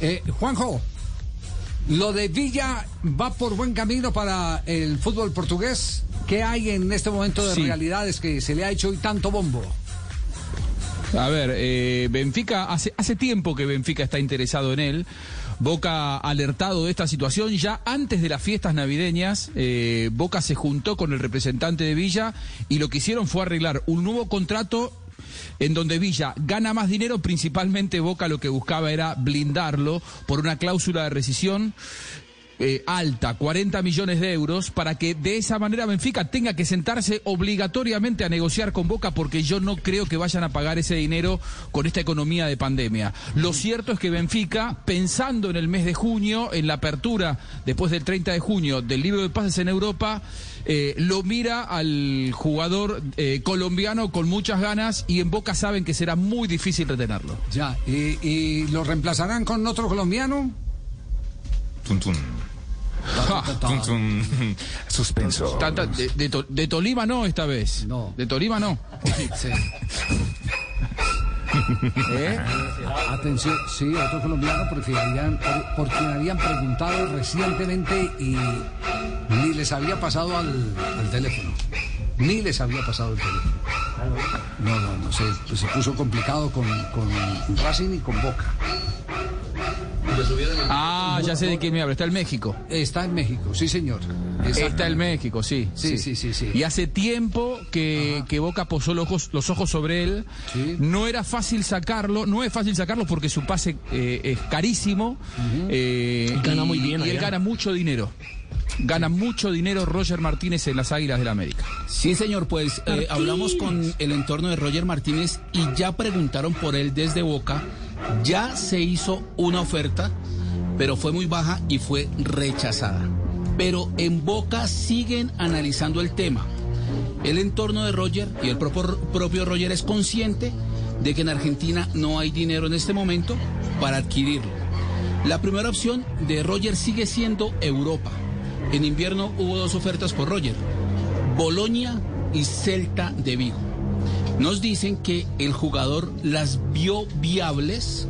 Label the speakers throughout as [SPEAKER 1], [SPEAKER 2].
[SPEAKER 1] Eh, Juanjo, lo de Villa va por buen camino para el fútbol portugués. ¿Qué hay en este momento de
[SPEAKER 2] Sí.
[SPEAKER 1] realidades que se le ha hecho hoy tanto bombo?
[SPEAKER 2] A ver, eh, Benfica, hace, hace tiempo que Benfica está interesado en él. Boca alertado de esta situación ya antes de las fiestas navideñas. eh, Boca se juntó con el representante de Villa y lo que hicieron fue arreglar un nuevo contrato en donde Villa gana más dinero, principalmente Boca lo que buscaba era blindarlo por una cláusula de rescisión eh, alta, 40 millones de euros, para que de esa manera Benfica tenga que sentarse obligatoriamente a negociar con Boca, porque yo no creo que vayan a pagar ese dinero con esta economía de pandemia. Lo cierto es que Benfica, pensando en el mes de junio, en la apertura después del 30 de junio del libro de pases en Europa, eh, lo mira al jugador eh, colombiano con muchas ganas y en Boca saben que será muy difícil retenerlo.
[SPEAKER 1] Ya, ¿y, y lo reemplazarán con otro colombiano?
[SPEAKER 3] Tun, tun. Suspenso.
[SPEAKER 2] De, de To- de Tolima no esta vez.
[SPEAKER 1] No.
[SPEAKER 2] De Tolima no.
[SPEAKER 1] Sí.
[SPEAKER 2] ¿Eh?
[SPEAKER 1] Atención, sí, otro colombiano porque habían, por, por quien habían preguntado recientemente y ni les había pasado al, al teléfono. Ni les había pasado el teléfono. No, no, no, se, se puso complicado con, con Racing y con Boca.
[SPEAKER 2] Ah, ya sé de quién me habla. Está en México.
[SPEAKER 1] Está en México, sí señor.
[SPEAKER 2] Está en México, sí.
[SPEAKER 1] Sí, sí, sí, sí.
[SPEAKER 2] Y hace tiempo que, que Boca posó los ojos, los ojos sobre él.
[SPEAKER 1] Sí.
[SPEAKER 2] No era fácil sacarlo, no es fácil sacarlo porque su pase eh, es carísimo. eh,
[SPEAKER 4] Y gana muy bien
[SPEAKER 2] Y él gana mucho dinero. Gana mucho dinero Roger Martínez en las Águilas del la América.
[SPEAKER 4] Sí, señor, pues eh, hablamos con el entorno de Roger Martínez y ya preguntaron por él desde Boca. Ya se hizo una oferta, pero fue muy baja y fue rechazada. Pero en Boca siguen analizando el tema. El entorno de Roger y el propio, Roger es consciente de que en Argentina no hay dinero en este momento para adquirirlo. La primera opción de Roger sigue siendo Europa. En invierno hubo dos ofertas por Roger, Bolonia y Celta de Vigo. Nos dicen que el jugador las vio viables,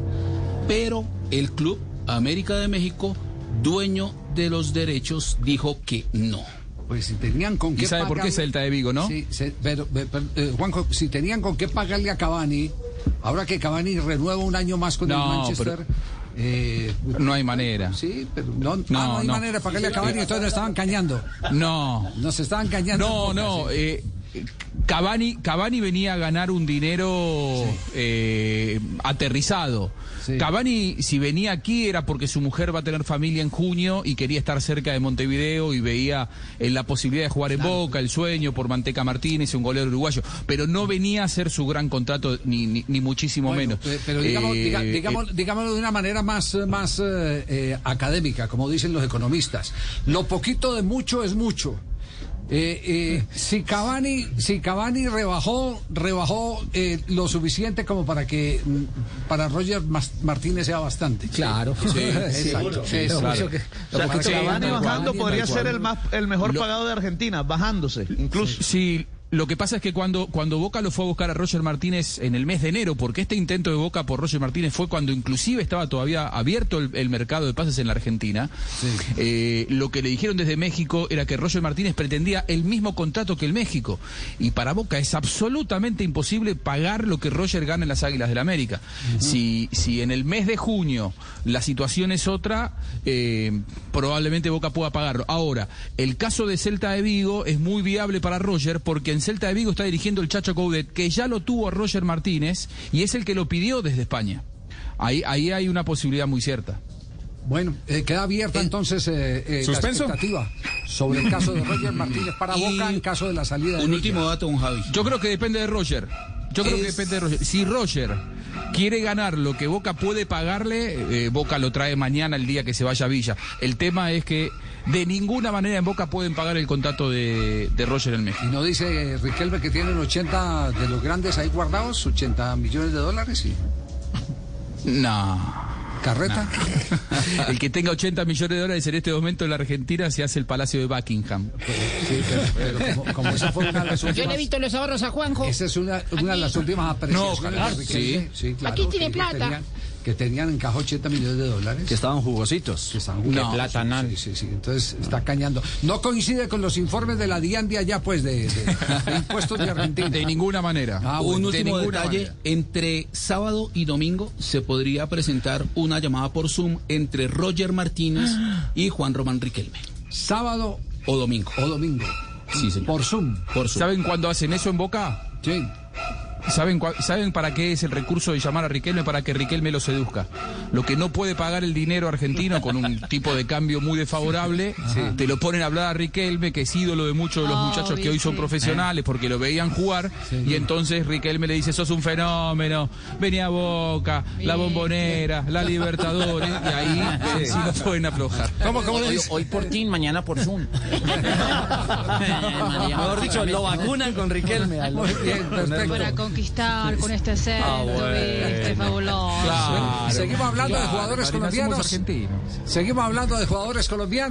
[SPEAKER 4] pero el club América de México, dueño de los derechos, dijo que no.
[SPEAKER 1] Pues si tenían con qué
[SPEAKER 2] ¿Y sabe por qué Celta de Vigo, no?
[SPEAKER 1] Sí, se- pero, pe- pero, eh, Juanjo, si tenían con qué pagarle a Cavani, ahora que Cavani renueva un año más con el
[SPEAKER 2] No,
[SPEAKER 1] Manchester. eh,
[SPEAKER 2] No hay manera.
[SPEAKER 1] sí, pero no, ah,
[SPEAKER 2] No,
[SPEAKER 1] no hay
[SPEAKER 2] no.
[SPEAKER 1] manera de pagarle a Cavani, entonces nos estaban cañando.
[SPEAKER 2] No.
[SPEAKER 1] Nos estaban cañando.
[SPEAKER 2] No, no. Eh, Cavani, Cavani venía a ganar un dinero eh, aterrizado.
[SPEAKER 1] Sí.
[SPEAKER 2] Cavani, si venía aquí, era porque su mujer va a tener familia en junio y quería estar cerca de Montevideo y veía en la posibilidad de jugar en Boca, el sueño por Manteca Martínez, un goleador uruguayo. Pero no venía a hacer su gran contrato, ni, ni, ni muchísimo
[SPEAKER 1] Bueno,
[SPEAKER 2] menos.
[SPEAKER 1] pe- Pero digamos,
[SPEAKER 2] Eh,
[SPEAKER 1] diga-
[SPEAKER 2] eh,
[SPEAKER 1] digamos- digámoslo de una manera más, eh, más eh, eh, académica, como dicen los economistas. Lo poquito de mucho es mucho. Eh, eh, si Cavani, si Cavani rebajó, rebajó eh, lo suficiente como para que mm, para Roger Mas- Martínez sea bastante.
[SPEAKER 4] Claro.
[SPEAKER 1] Exacto. Eso,
[SPEAKER 2] claro.
[SPEAKER 1] eso que-
[SPEAKER 5] O sea,
[SPEAKER 1] para que-
[SPEAKER 5] Cavani bajando podría ser el más el mejor
[SPEAKER 2] Lo-
[SPEAKER 5] pagado de Argentina, bajándose, incluso.
[SPEAKER 2] Sí, lo que pasa es que cuando, cuando Boca lo fue a buscar a Roger Martínez en el mes de enero, porque este intento de Boca por Roger Martínez fue cuando inclusive estaba todavía abierto el, el mercado de pases en la Argentina, eh, lo que le dijeron desde México era que Roger Martínez pretendía el mismo contrato que el México. Y para Boca es absolutamente imposible pagar lo que Roger gana en las Águilas del América. si, si en el mes de junio la situación es otra, eh, probablemente Boca pueda pagarlo. Ahora, el caso de Celta de Vigo es muy viable para Roger porque en Celta de Vigo está dirigiendo el Chacho Coudet, que ya lo tuvo a Roger Martínez y es el que lo pidió desde España. Ahí, ahí hay una posibilidad muy cierta.
[SPEAKER 1] Bueno, eh, queda abierta entonces eh, eh, la expectativa sobre el caso de Roger Martínez para
[SPEAKER 4] Y
[SPEAKER 1] Boca en caso de la salida de
[SPEAKER 4] Un último dato, un Javi.
[SPEAKER 2] Yo creo que depende de Roger. Yo creo que depende de Roger. Si Roger quiere ganar lo que Boca puede pagarle, eh, Boca lo trae mañana el día que se vaya a Villa. El tema es que de ninguna manera en Boca pueden pagar el contrato de, de Roger en México.
[SPEAKER 1] Y no dice eh, Riquelme que tienen 80 de los grandes ahí guardados, 80 millones de dólares y
[SPEAKER 2] No.
[SPEAKER 1] Carreta.
[SPEAKER 2] El que tenga 80 millones de dólares en este momento en la Argentina se hace el Palacio de Buckingham.
[SPEAKER 1] Sí, pero, pero como, como esa fue una de las
[SPEAKER 6] Yo le
[SPEAKER 1] últimas,
[SPEAKER 6] he visto los ahorros a Juanjo.
[SPEAKER 1] esa es una, una de las últias apreciaciones
[SPEAKER 2] No,
[SPEAKER 1] Riquelme.
[SPEAKER 2] sí.
[SPEAKER 1] claro,
[SPEAKER 6] Aquí tiene plata.
[SPEAKER 1] Tenía, que tenían en caja 80 millones de dólares.
[SPEAKER 6] Que estaban jugositos.
[SPEAKER 1] que están
[SPEAKER 6] Que
[SPEAKER 1] jugando.
[SPEAKER 6] platanal.
[SPEAKER 1] Sí, sí, sí. Entonces está cañando. No coincide con los informes de la DIAN de allá, pues, de, de- de impuestos de Argentina.
[SPEAKER 2] De ninguna manera.
[SPEAKER 1] Ah,
[SPEAKER 4] Un
[SPEAKER 1] bueno,
[SPEAKER 4] último detalle,
[SPEAKER 1] manera.
[SPEAKER 4] entre sábado y domingo se podría presentar una llamada por Zoom entre Roger Martínez y Juan Román Riquelme.
[SPEAKER 1] Sábado
[SPEAKER 4] O domingo.
[SPEAKER 1] o domingo.
[SPEAKER 4] Sí, señor.
[SPEAKER 1] Por Zoom.
[SPEAKER 4] Por Zoom.
[SPEAKER 2] ¿Saben cuándo hacen eso en Boca?
[SPEAKER 1] Sí.
[SPEAKER 2] ¿Saben, ¿Saben para qué es el recurso de llamar a Riquelme? Para que Riquelme lo seduzca. Lo que no puede pagar el dinero argentino con un tipo de cambio muy desfavorable, te lo ponen a hablar a Riquelme, que es ídolo de muchos de los
[SPEAKER 7] Oh,
[SPEAKER 2] muchachos que hoy son
[SPEAKER 7] sí.
[SPEAKER 2] profesionales porque lo veían jugar, y entonces Riquelme le dice, sos un fenómeno, venía a Boca, la
[SPEAKER 7] Bien.
[SPEAKER 2] bombonera, la Libertadores, y ahí sí lo pueden aflojar.
[SPEAKER 6] ¿Cómo, cómo
[SPEAKER 8] Hoy,
[SPEAKER 6] dice?
[SPEAKER 8] hoy por TIN, mañana por Zoom.
[SPEAKER 6] Mejor dicho, lo vacunan con Riquelme. al-
[SPEAKER 1] bien.
[SPEAKER 7] Para conquistar con este acento,
[SPEAKER 6] Ah, bueno.
[SPEAKER 7] viste, fabuloso.
[SPEAKER 2] Claro.
[SPEAKER 1] Seguimos hablando de
[SPEAKER 2] Claro,
[SPEAKER 1] jugadores colombianos. Seguimos hablando de jugadores colombianos.